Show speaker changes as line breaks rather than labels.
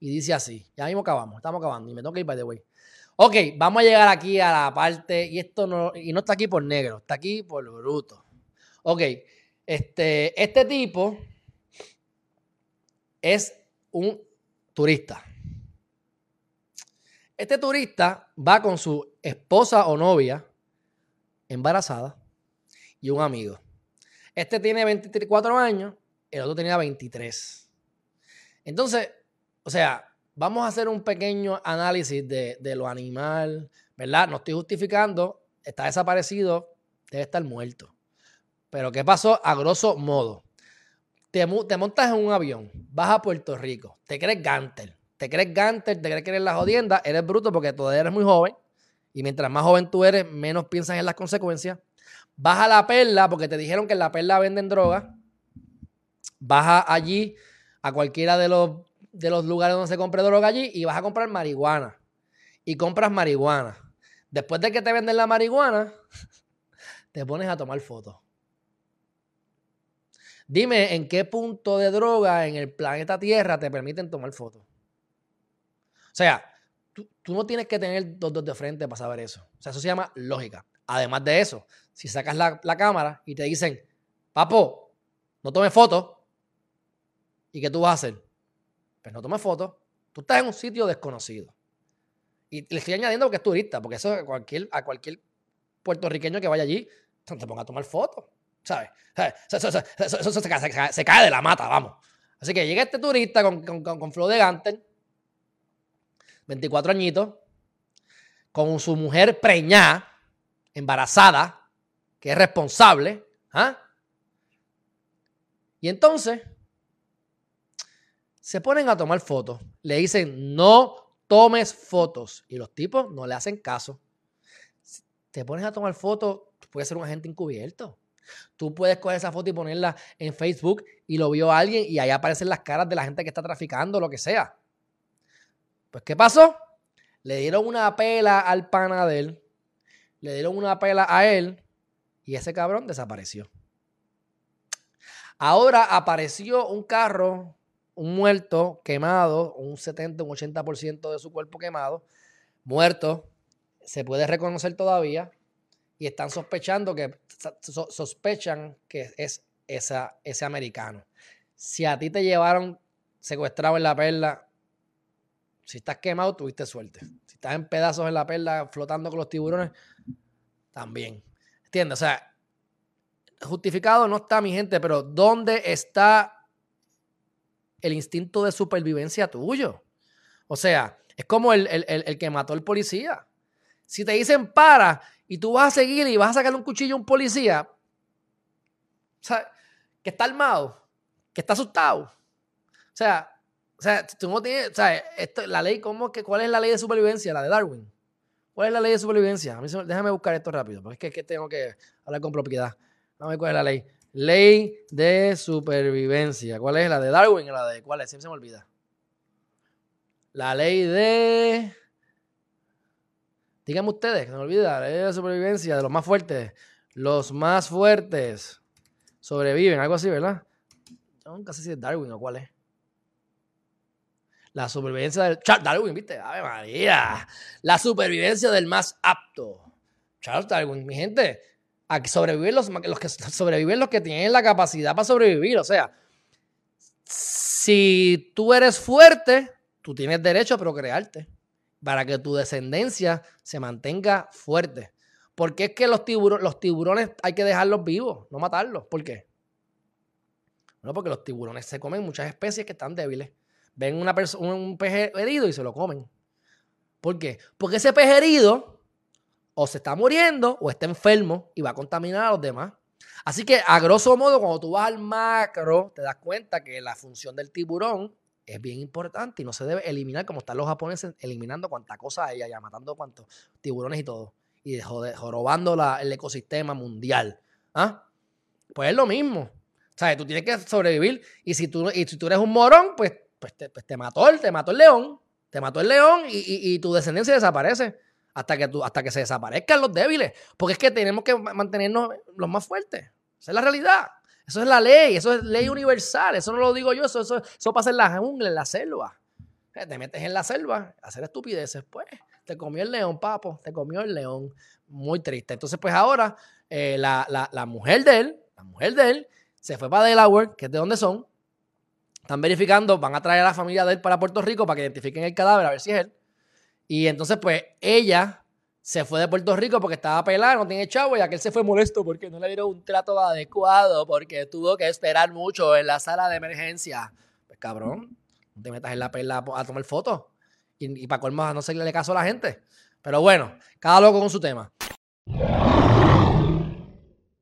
Y dice así, ya mismo acabamos, estamos acabando y me tengo que ir by the way. Ok, vamos a llegar aquí a la parte, y esto no, y no está aquí por negro, está aquí por bruto. Ok, este, este tipo es un turista. Este turista va con su esposa o novia embarazada y un amigo. Este tiene 24 años, el otro tenía 23. Entonces, o sea, vamos a hacer un pequeño análisis de, lo animal, ¿verdad? No estoy justificando, está desaparecido, debe estar muerto. Pero ¿qué pasó? A grosso modo, te, te montas en un avión, vas a Puerto Rico, te crees Gantel, te crees Gantel, te crees que eres la jodienda, eres bruto porque todavía eres muy joven y mientras más joven tú eres, menos piensas en las consecuencias. Vas a la perla porque te dijeron que en la perla venden droga. Vas allí a cualquiera de los, de los lugares donde se compre droga allí y vas a comprar marihuana. Y compras marihuana. Después de que te venden la marihuana, te pones a tomar fotos. Dime en qué punto de droga en el planeta Tierra te permiten tomar fotos. O sea, tú, no tienes que tener dos dos de frente para saber eso. O sea, eso se llama lógica. Además de eso, si sacas la, la cámara y te dicen, papo, no tomes fotos, ¿Y qué tú vas a hacer? Pues no tomes fotos. Tú estás en un sitio desconocido. Y le estoy añadiendo porque es turista, porque eso a cualquier, a cualquier puertorriqueño que vaya allí, se ponga a tomar fotos. ¿Sabes? Eso, se, cae de la mata, vamos. Así que llega este turista con, con, con, flow de Gantel, 24 añitos, con su mujer preñada, embarazada, que es responsable. ¿ah? Y entonces se ponen a tomar fotos. Le dicen, no tomes fotos. Y los tipos no le hacen caso. Te pones a tomar fotos, puedes ser un agente encubierto. Tú puedes coger esa foto y ponerla en Facebook y lo vio alguien y ahí aparecen las caras de la gente que está traficando, lo que sea. Pues, ¿qué pasó? Le dieron una pela al pana de él, le dieron una pela a él y ese cabrón desapareció. Ahora apareció un carro un muerto quemado, un 70, un 80% de su cuerpo quemado, muerto, se puede reconocer todavía y están sospechando que sospechan que es esa, ese americano. Si a ti te llevaron secuestrado en la perla, si estás quemado, tuviste suerte. Si estás en pedazos en la perla flotando con los tiburones, también. ¿Entiendes? O sea, justificado no está mi gente, pero ¿dónde está el instinto de supervivencia tuyo. O sea, es como el, que mató al policía. Si te dicen para y tú vas a seguir y vas a sacarle un cuchillo a un policía, que está armado, que está asustado. O sea, o sea, tú no tienes, o sea, esto, la ley, ¿cómo que, ¿cuál es la ley de supervivencia? La de Darwin. ¿Cuál es la ley de supervivencia? A mí, déjame buscar esto rápido, porque es que, tengo que hablar con propiedad. Ver cuál es la ley. Ley de supervivencia. ¿Cuál es? ¿La de Darwin la de cuál es? Siempre se me olvida. La ley de. Díganme ustedes, que no me olvida. La ley de supervivencia de los más fuertes. Los más fuertes sobreviven, algo así, ¿verdad? Yo nunca sé si es Darwin o cuál es. La supervivencia del. Charles Darwin, ¿viste? Ave María. La supervivencia del más apto. Charles Darwin, mi gente a sobrevivir los, los que sobreviven los que tienen la capacidad para sobrevivir. O sea, si tú eres fuerte, tú tienes derecho a procrearte para que tu descendencia se mantenga fuerte. Porque es que los, tiburones, los tiburones hay que dejarlos vivos, no matarlos. ¿Por qué? Bueno, porque los tiburones se comen muchas especies que están débiles. Ven una un pez herido y se lo comen. ¿Por qué? Porque ese pez herido o se está muriendo o está enfermo y va a contaminar a los demás. Así que, a grosso modo, cuando tú vas al macro, te das cuenta que la función del tiburón es bien importante y no se debe eliminar como están los japoneses eliminando cuanta cosa hay allá, matando cuantos tiburones y todo. Y jorobando el ecosistema mundial. ¿Ah? Pues es lo mismo. O sea, tú tienes que sobrevivir y si tú, y si tú eres un morón, pues, pues, te, pues te mató te mató el león. Te mató el león y tu descendencia desaparece hasta que, hasta que se desaparezcan los débiles. Porque es que tenemos que mantenernos los más fuertes. Esa es la realidad. Eso es la ley, eso es ley universal. Eso no lo digo yo, eso, eso, eso pasa en la jungla, en la selva. Eh, te metes en la selva hacer estupideces. Pues te comió el león, papo, te comió el león. Muy triste. Entonces, pues ahora eh, la, la mujer de él, la mujer de él, se fue para Delaware, que es de donde son. Están verificando, van a traer a la familia de él para Puerto Rico para que identifiquen el cadáver, a ver si es él. Y entonces, pues, ella se fue de Puerto Rico porque estaba pelada, no tiene chavo, y aquel se fue molesto porque no le dieron un trato adecuado, porque tuvo que esperar mucho en la sala de emergencia. Pues cabrón, no te metas en la perla a tomar fotos. Y, y para colmo no se le caso a la gente. Pero bueno, cada loco con su tema.